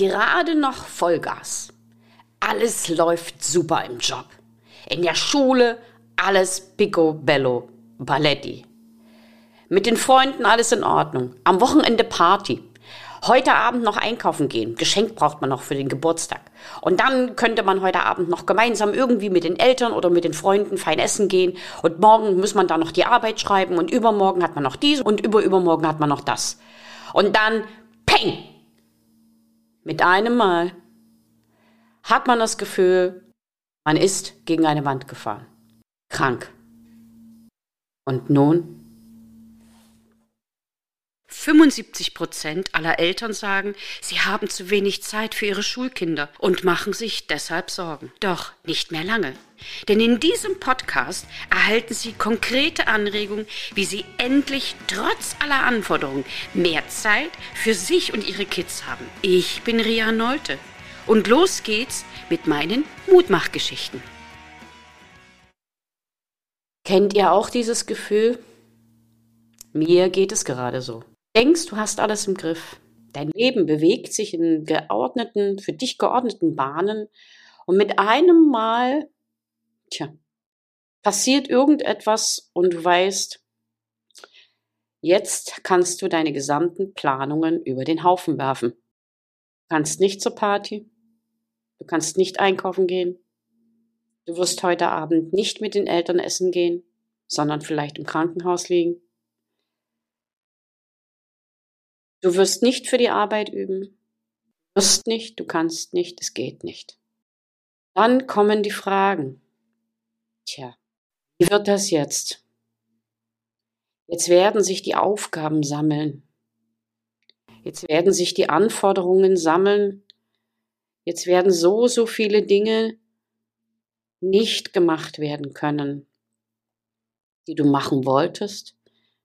Gerade noch Vollgas. Alles läuft super im Job. In der Schule alles picobello, balletti. Mit den Freunden alles in Ordnung. Am Wochenende Party. Heute Abend noch einkaufen gehen. Geschenk braucht man noch für den Geburtstag. Und dann könnte man heute Abend noch gemeinsam irgendwie mit den Eltern oder mit den Freunden fein essen gehen. Und morgen muss man dann noch die Arbeit schreiben. Und übermorgen hat man noch dies und überübermorgen hat man noch das. Und dann, peng! Mit einem Mal hat man das Gefühl, man ist gegen eine Wand gefahren. Krank. Und nun? 75 Prozent aller Eltern sagen, sie haben zu wenig Zeit für ihre Schulkinder und machen sich deshalb Sorgen. Doch nicht mehr lange. Denn in diesem Podcast erhalten Sie konkrete Anregungen, wie Sie endlich trotz aller Anforderungen mehr Zeit für sich und Ihre Kids haben. Ich bin Ria Neute und los geht's mit meinen Mutmachgeschichten. Kennt ihr auch dieses Gefühl? Mir geht es gerade so. Denkst, du hast alles im Griff. Dein Leben bewegt sich in geordneten, für dich geordneten Bahnen und mit einem Mal, tja, passiert irgendetwas und du weißt, jetzt kannst du deine gesamten Planungen über den Haufen werfen. Du kannst nicht zur Party, du kannst nicht einkaufen gehen, du wirst heute Abend nicht mit den Eltern essen gehen, sondern vielleicht im Krankenhaus liegen. Du wirst nicht für die Arbeit üben. Du wirst nicht, du kannst nicht, es geht nicht. Dann kommen die Fragen. Tja, wie wird das jetzt? Jetzt werden sich die Aufgaben sammeln. Jetzt werden sich die Anforderungen sammeln. Jetzt werden so, so viele Dinge nicht gemacht werden können, die du machen wolltest,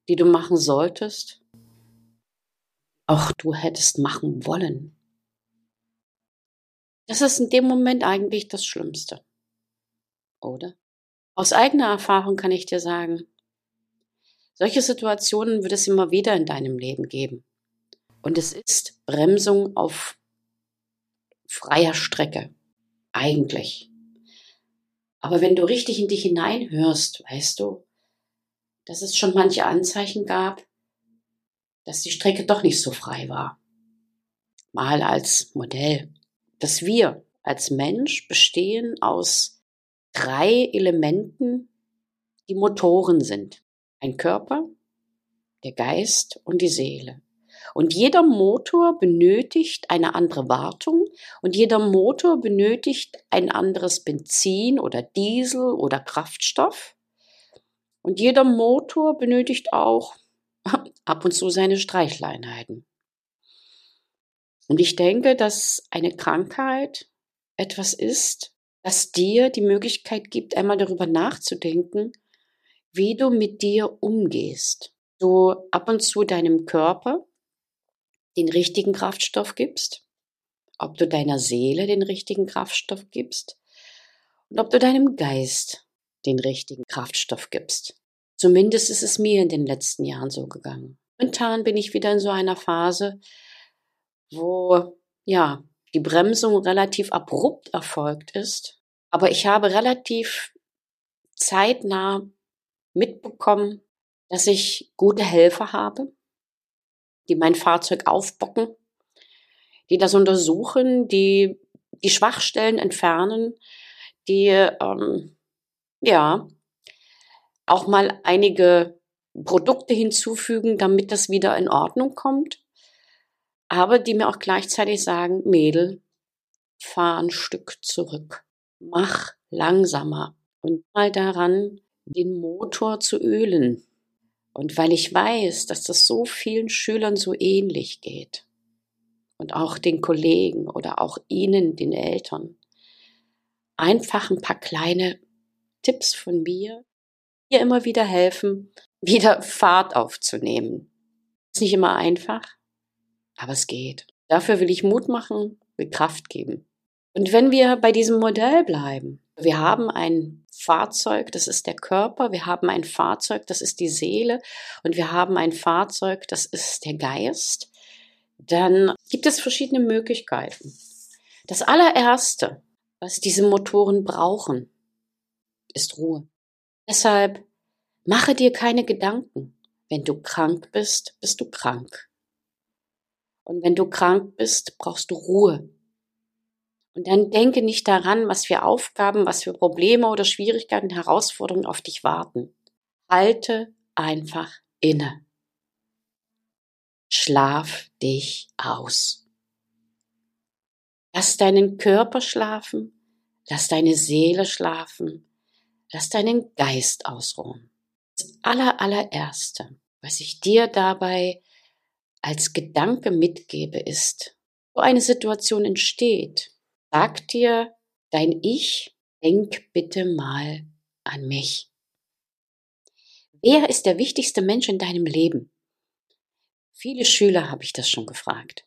die du machen solltest auch du hättest machen wollen. Das ist in dem Moment eigentlich das Schlimmste. Oder? Aus eigener Erfahrung kann ich dir sagen, solche Situationen wird es immer wieder in deinem Leben geben. Und es ist Bremsung auf freier Strecke. Eigentlich. Aber wenn du richtig in dich hineinhörst, weißt du, dass es schon manche Anzeichen gab, dass die Strecke doch nicht so frei war. Mal als Modell, dass wir als Mensch bestehen aus drei Elementen, die Motoren sind. Ein Körper, der Geist und die Seele. Und jeder Motor benötigt eine andere Wartung und jeder Motor benötigt ein anderes Benzin oder Diesel oder Kraftstoff. Und jeder Motor benötigt auch ab und zu seine Streichleinheiten. Und ich denke, dass eine Krankheit etwas ist, das dir die Möglichkeit gibt, einmal darüber nachzudenken, wie du mit dir umgehst. Du ab und zu deinem Körper den richtigen Kraftstoff gibst, ob du deiner Seele den richtigen Kraftstoff gibst und ob du deinem Geist den richtigen Kraftstoff gibst. Zumindest ist es mir in den letzten Jahren so gegangen. Momentan bin ich wieder in so einer Phase, wo ja die Bremsung relativ abrupt erfolgt ist. Aber ich habe relativ zeitnah mitbekommen, dass ich gute Helfer habe, die mein Fahrzeug aufbocken, die das untersuchen, die die Schwachstellen entfernen, die ähm, ja auch mal einige Produkte hinzufügen, damit das wieder in Ordnung kommt. Aber die mir auch gleichzeitig sagen, Mädel, fahr ein Stück zurück. Mach langsamer und mal daran, den Motor zu ölen. Und weil ich weiß, dass das so vielen Schülern so ähnlich geht und auch den Kollegen oder auch Ihnen, den Eltern, einfach ein paar kleine Tipps von mir, hier immer wieder helfen, wieder Fahrt aufzunehmen. Ist nicht immer einfach, aber es geht. Dafür will ich Mut machen, will Kraft geben. Und wenn wir bei diesem Modell bleiben, wir haben ein Fahrzeug, das ist der Körper, wir haben ein Fahrzeug, das ist die Seele und wir haben ein Fahrzeug, das ist der Geist, dann gibt es verschiedene Möglichkeiten. Das allererste, was diese Motoren brauchen, ist Ruhe. Deshalb mache dir keine Gedanken. Wenn du krank bist, bist du krank. Und wenn du krank bist, brauchst du Ruhe. Und dann denke nicht daran, was für Aufgaben, was für Probleme oder Schwierigkeiten, Herausforderungen auf dich warten. Halte einfach inne. Schlaf dich aus. Lass deinen Körper schlafen, lass deine Seele schlafen, lass deinen Geist ausruhen. Das aller, allererste, was ich dir dabei als Gedanke mitgebe, ist, wo eine Situation entsteht, sag dir dein Ich, denk bitte mal an mich. Wer ist der wichtigste Mensch in deinem Leben? Viele Schüler habe ich das schon gefragt.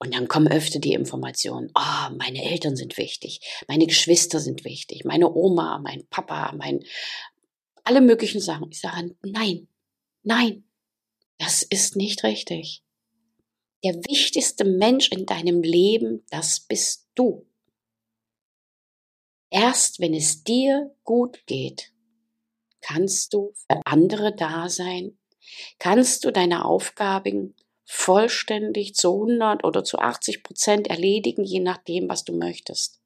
Und dann kommen öfter die Informationen, oh, meine Eltern sind wichtig, meine Geschwister sind wichtig, meine Oma, mein Papa, mein, alle möglichen Sachen. Ich sage, nein, nein, das ist nicht richtig. Der wichtigste Mensch in deinem Leben, das bist du. Erst wenn es dir gut geht, kannst du für andere da sein kannst du deine Aufgaben vollständig zu 100 oder zu 80 Prozent erledigen, je nachdem, was du möchtest.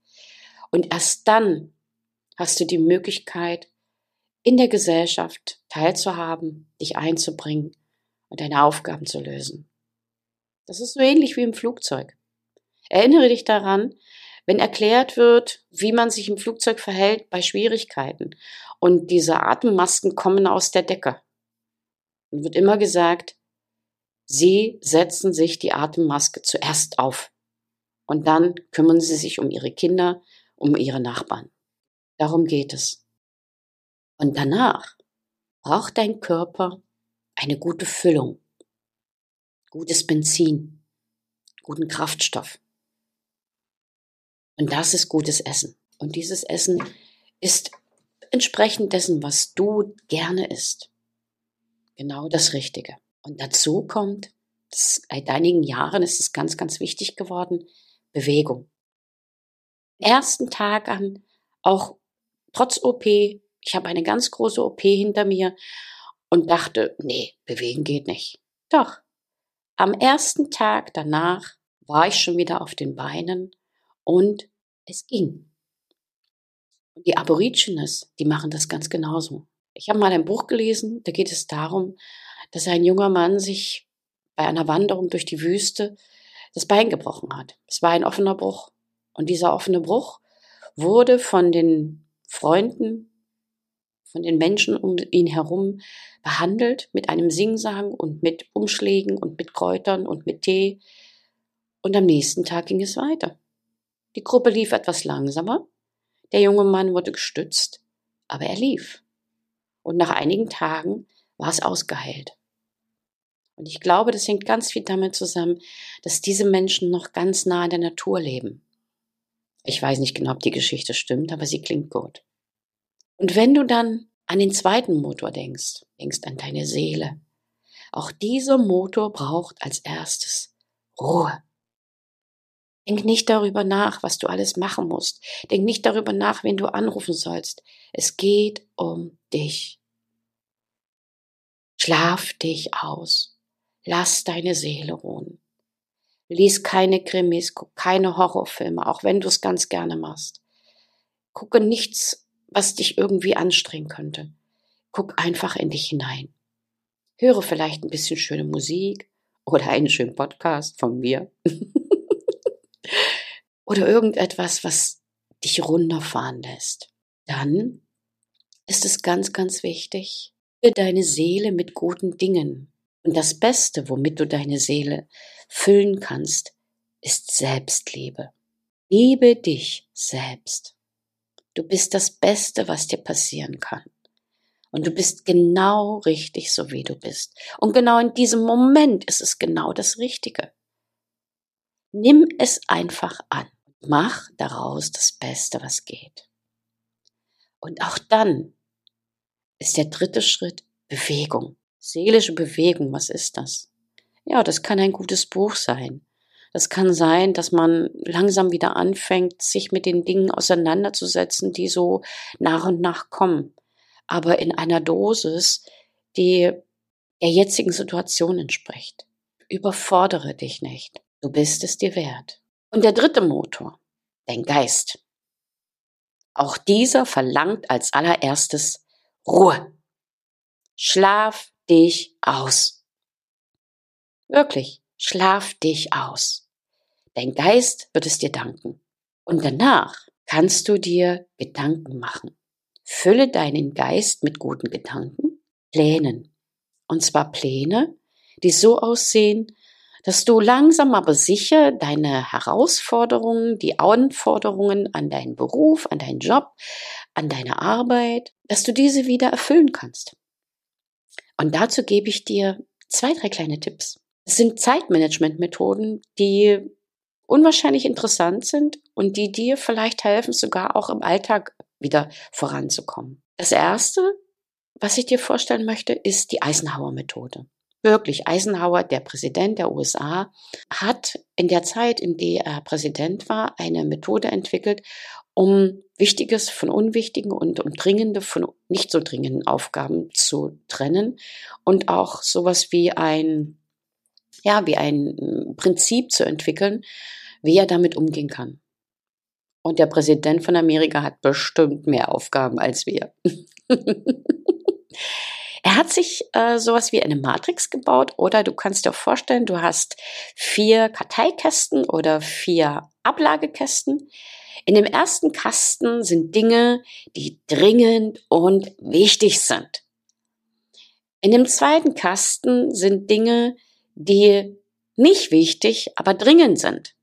Und erst dann hast du die Möglichkeit, in der Gesellschaft teilzuhaben, dich einzubringen und deine Aufgaben zu lösen. Das ist so ähnlich wie im Flugzeug. Erinnere dich daran, wenn erklärt wird, wie man sich im Flugzeug verhält bei Schwierigkeiten und diese Atemmasken kommen aus der Decke und wird immer gesagt, Sie setzen sich die Atemmaske zuerst auf und dann kümmern Sie sich um Ihre Kinder, um Ihre Nachbarn. Darum geht es. Und danach braucht dein Körper eine gute Füllung, gutes Benzin, guten Kraftstoff. Und das ist gutes Essen. Und dieses Essen ist entsprechend dessen, was du gerne isst genau das Richtige. Und dazu kommt, seit einigen Jahren ist es ganz, ganz wichtig geworden, Bewegung. Ersten Tag an, auch trotz OP, ich habe eine ganz große OP hinter mir und dachte, nee, bewegen geht nicht. Doch, am ersten Tag danach war ich schon wieder auf den Beinen und es ging. Und die Aborigines, die machen das ganz genauso. Ich habe mal ein Buch gelesen, da geht es darum, dass ein junger Mann sich bei einer Wanderung durch die Wüste das Bein gebrochen hat. Es war ein offener Bruch. Und dieser offene Bruch wurde von den Freunden, von den Menschen um ihn herum behandelt mit einem Singsang und mit Umschlägen und mit Kräutern und mit Tee. Und am nächsten Tag ging es weiter. Die Gruppe lief etwas langsamer. Der junge Mann wurde gestützt, aber er lief und nach einigen Tagen war es ausgeheilt. Und ich glaube, das hängt ganz viel damit zusammen, dass diese Menschen noch ganz nah in der Natur leben. Ich weiß nicht genau, ob die Geschichte stimmt, aber sie klingt gut. Und wenn du dann an den zweiten Motor denkst, denkst an deine Seele, auch dieser Motor braucht als erstes Ruhe. Denk nicht darüber nach, was du alles machen musst. Denk nicht darüber nach, wen du anrufen sollst. Es geht um dich. Schlaf dich aus. Lass deine Seele ruhen. Lies keine Krimis, guck keine Horrorfilme, auch wenn du es ganz gerne machst. Gucke nichts, was dich irgendwie anstrengen könnte. Guck einfach in dich hinein. Höre vielleicht ein bisschen schöne Musik oder einen schönen Podcast von mir. oder irgendetwas, was dich runterfahren lässt. Dann ist es ganz, ganz wichtig, deine Seele mit guten Dingen. Und das Beste, womit du deine Seele füllen kannst, ist Selbstliebe. Liebe dich selbst. Du bist das Beste, was dir passieren kann. Und du bist genau richtig, so wie du bist. Und genau in diesem Moment ist es genau das Richtige. Nimm es einfach an. Mach daraus das Beste, was geht. Und auch dann ist der dritte Schritt Bewegung. Seelische Bewegung, was ist das? Ja, das kann ein gutes Buch sein. Das kann sein, dass man langsam wieder anfängt, sich mit den Dingen auseinanderzusetzen, die so nach und nach kommen. Aber in einer Dosis, die der jetzigen Situation entspricht. Überfordere dich nicht. Du bist es dir wert. Und der dritte Motor, dein Geist. Auch dieser verlangt als allererstes Ruhe. Schlaf dich aus. Wirklich, schlaf dich aus. Dein Geist wird es dir danken. Und danach kannst du dir Gedanken machen. Fülle deinen Geist mit guten Gedanken, Plänen. Und zwar Pläne, die so aussehen, dass du langsam aber sicher deine Herausforderungen, die Anforderungen an deinen Beruf, an deinen Job, an deine Arbeit, dass du diese wieder erfüllen kannst. Und dazu gebe ich dir zwei, drei kleine Tipps. Es sind Zeitmanagement-Methoden, die unwahrscheinlich interessant sind und die dir vielleicht helfen, sogar auch im Alltag wieder voranzukommen. Das erste, was ich dir vorstellen möchte, ist die Eisenhower-Methode. Wirklich, Eisenhower, der Präsident der USA, hat in der Zeit, in der er Präsident war, eine Methode entwickelt, um Wichtiges von Unwichtigen und um dringende von nicht so dringenden Aufgaben zu trennen und auch sowas wie ein, ja, wie ein Prinzip zu entwickeln, wie er damit umgehen kann. Und der Präsident von Amerika hat bestimmt mehr Aufgaben als wir. Er hat sich äh, sowas wie eine Matrix gebaut oder du kannst dir vorstellen, du hast vier Karteikästen oder vier Ablagekästen. In dem ersten Kasten sind Dinge, die dringend und wichtig sind. In dem zweiten Kasten sind Dinge, die nicht wichtig, aber dringend sind.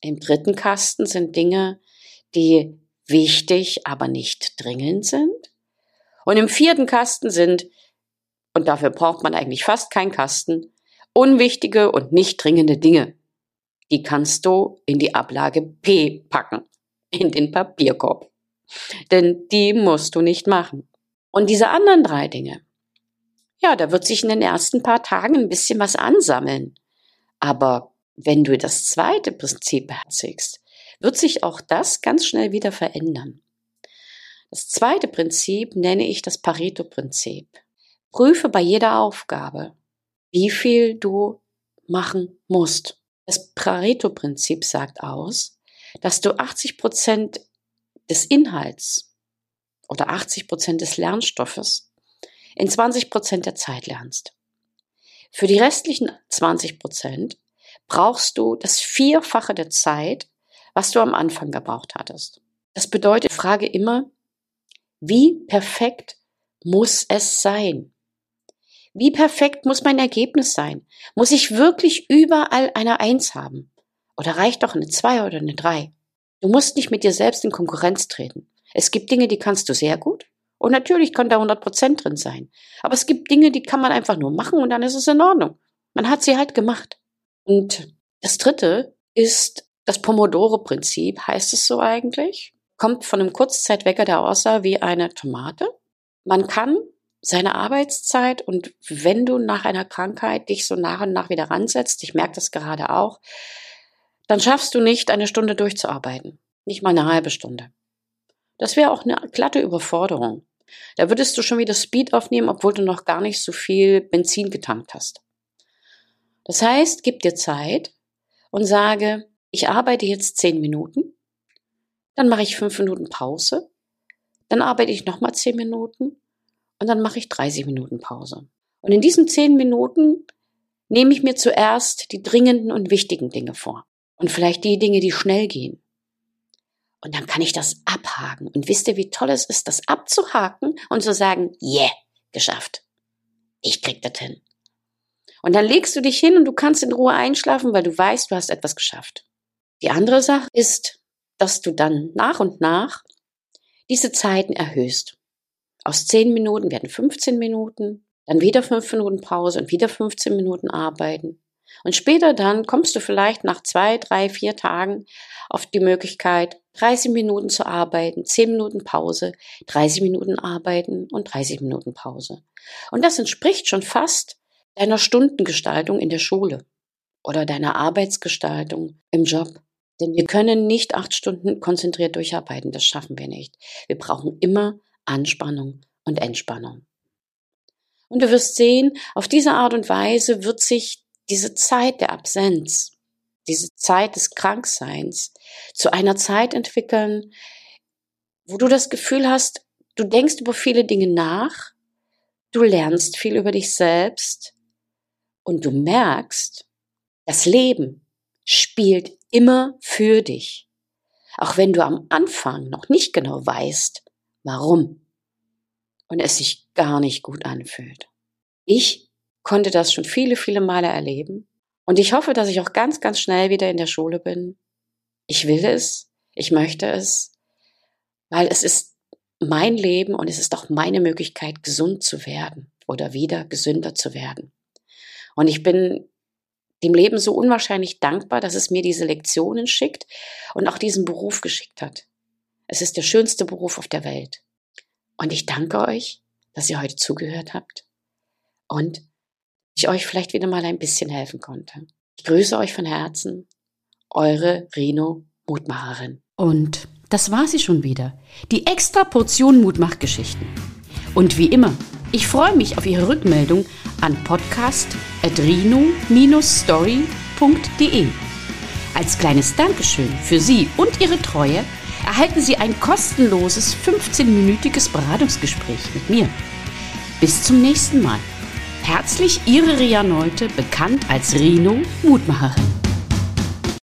Im dritten Kasten sind Dinge, die wichtig, aber nicht dringend sind. Und im vierten Kasten sind, und dafür braucht man eigentlich fast keinen Kasten, unwichtige und nicht dringende Dinge. Die kannst du in die Ablage P packen, in den Papierkorb. Denn die musst du nicht machen. Und diese anderen drei Dinge, ja, da wird sich in den ersten paar Tagen ein bisschen was ansammeln. Aber wenn du das zweite Prinzip beherzigst, wird sich auch das ganz schnell wieder verändern. Das zweite Prinzip nenne ich das Pareto-Prinzip. Prüfe bei jeder Aufgabe, wie viel du machen musst. Das Pareto-Prinzip sagt aus, dass du 80 Prozent des Inhalts oder 80 Prozent des Lernstoffes in 20 Prozent der Zeit lernst. Für die restlichen 20 Prozent brauchst du das Vierfache der Zeit, was du am Anfang gebraucht hattest. Das bedeutet, frage immer, wie perfekt muss es sein? Wie perfekt muss mein Ergebnis sein? Muss ich wirklich überall eine Eins haben? Oder reicht doch eine Zwei oder eine Drei? Du musst nicht mit dir selbst in Konkurrenz treten. Es gibt Dinge, die kannst du sehr gut. Und natürlich kann da 100 Prozent drin sein. Aber es gibt Dinge, die kann man einfach nur machen und dann ist es in Ordnung. Man hat sie halt gemacht. Und das dritte ist das Pomodoro-Prinzip, heißt es so eigentlich kommt von einem Kurzzeitwecker, der aussah wie eine Tomate. Man kann seine Arbeitszeit und wenn du nach einer Krankheit dich so nach und nach wieder ransetzt, ich merke das gerade auch, dann schaffst du nicht, eine Stunde durchzuarbeiten. Nicht mal eine halbe Stunde. Das wäre auch eine glatte Überforderung. Da würdest du schon wieder Speed aufnehmen, obwohl du noch gar nicht so viel Benzin getankt hast. Das heißt, gib dir Zeit und sage, ich arbeite jetzt zehn Minuten dann mache ich fünf Minuten Pause. Dann arbeite ich nochmal zehn Minuten und dann mache ich 30 Minuten Pause. Und in diesen zehn Minuten nehme ich mir zuerst die dringenden und wichtigen Dinge vor. Und vielleicht die Dinge, die schnell gehen. Und dann kann ich das abhaken. Und wisst ihr, wie toll es ist, das abzuhaken und zu sagen, yeah, geschafft. Ich krieg das hin. Und dann legst du dich hin und du kannst in Ruhe einschlafen, weil du weißt, du hast etwas geschafft. Die andere Sache ist, dass du dann nach und nach diese Zeiten erhöhst. Aus 10 Minuten werden 15 Minuten, dann wieder 5 Minuten Pause und wieder 15 Minuten arbeiten. Und später dann kommst du vielleicht nach zwei, drei, vier Tagen auf die Möglichkeit, 30 Minuten zu arbeiten, 10 Minuten Pause, 30 Minuten arbeiten und 30 Minuten Pause. Und das entspricht schon fast deiner Stundengestaltung in der Schule oder deiner Arbeitsgestaltung im Job. Denn wir können nicht acht Stunden konzentriert durcharbeiten. Das schaffen wir nicht. Wir brauchen immer Anspannung und Entspannung. Und du wirst sehen, auf diese Art und Weise wird sich diese Zeit der Absenz, diese Zeit des Krankseins zu einer Zeit entwickeln, wo du das Gefühl hast, du denkst über viele Dinge nach, du lernst viel über dich selbst und du merkst, das Leben spielt immer für dich. Auch wenn du am Anfang noch nicht genau weißt, warum. Und es sich gar nicht gut anfühlt. Ich konnte das schon viele, viele Male erleben. Und ich hoffe, dass ich auch ganz, ganz schnell wieder in der Schule bin. Ich will es. Ich möchte es. Weil es ist mein Leben und es ist auch meine Möglichkeit, gesund zu werden oder wieder gesünder zu werden. Und ich bin dem Leben so unwahrscheinlich dankbar, dass es mir diese Lektionen schickt und auch diesen Beruf geschickt hat. Es ist der schönste Beruf auf der Welt. Und ich danke euch, dass ihr heute zugehört habt und ich euch vielleicht wieder mal ein bisschen helfen konnte. Ich grüße euch von Herzen, eure Rino Mutmacherin. Und das war sie schon wieder, die extra Portion Mutmachgeschichten. Und wie immer, ich freue mich auf Ihre Rückmeldung an podcast.rino-story.de. Als kleines Dankeschön für Sie und Ihre Treue erhalten Sie ein kostenloses 15-minütiges Beratungsgespräch mit mir. Bis zum nächsten Mal. Herzlich Ihre Ria Neute, bekannt als Rino Mutmacherin.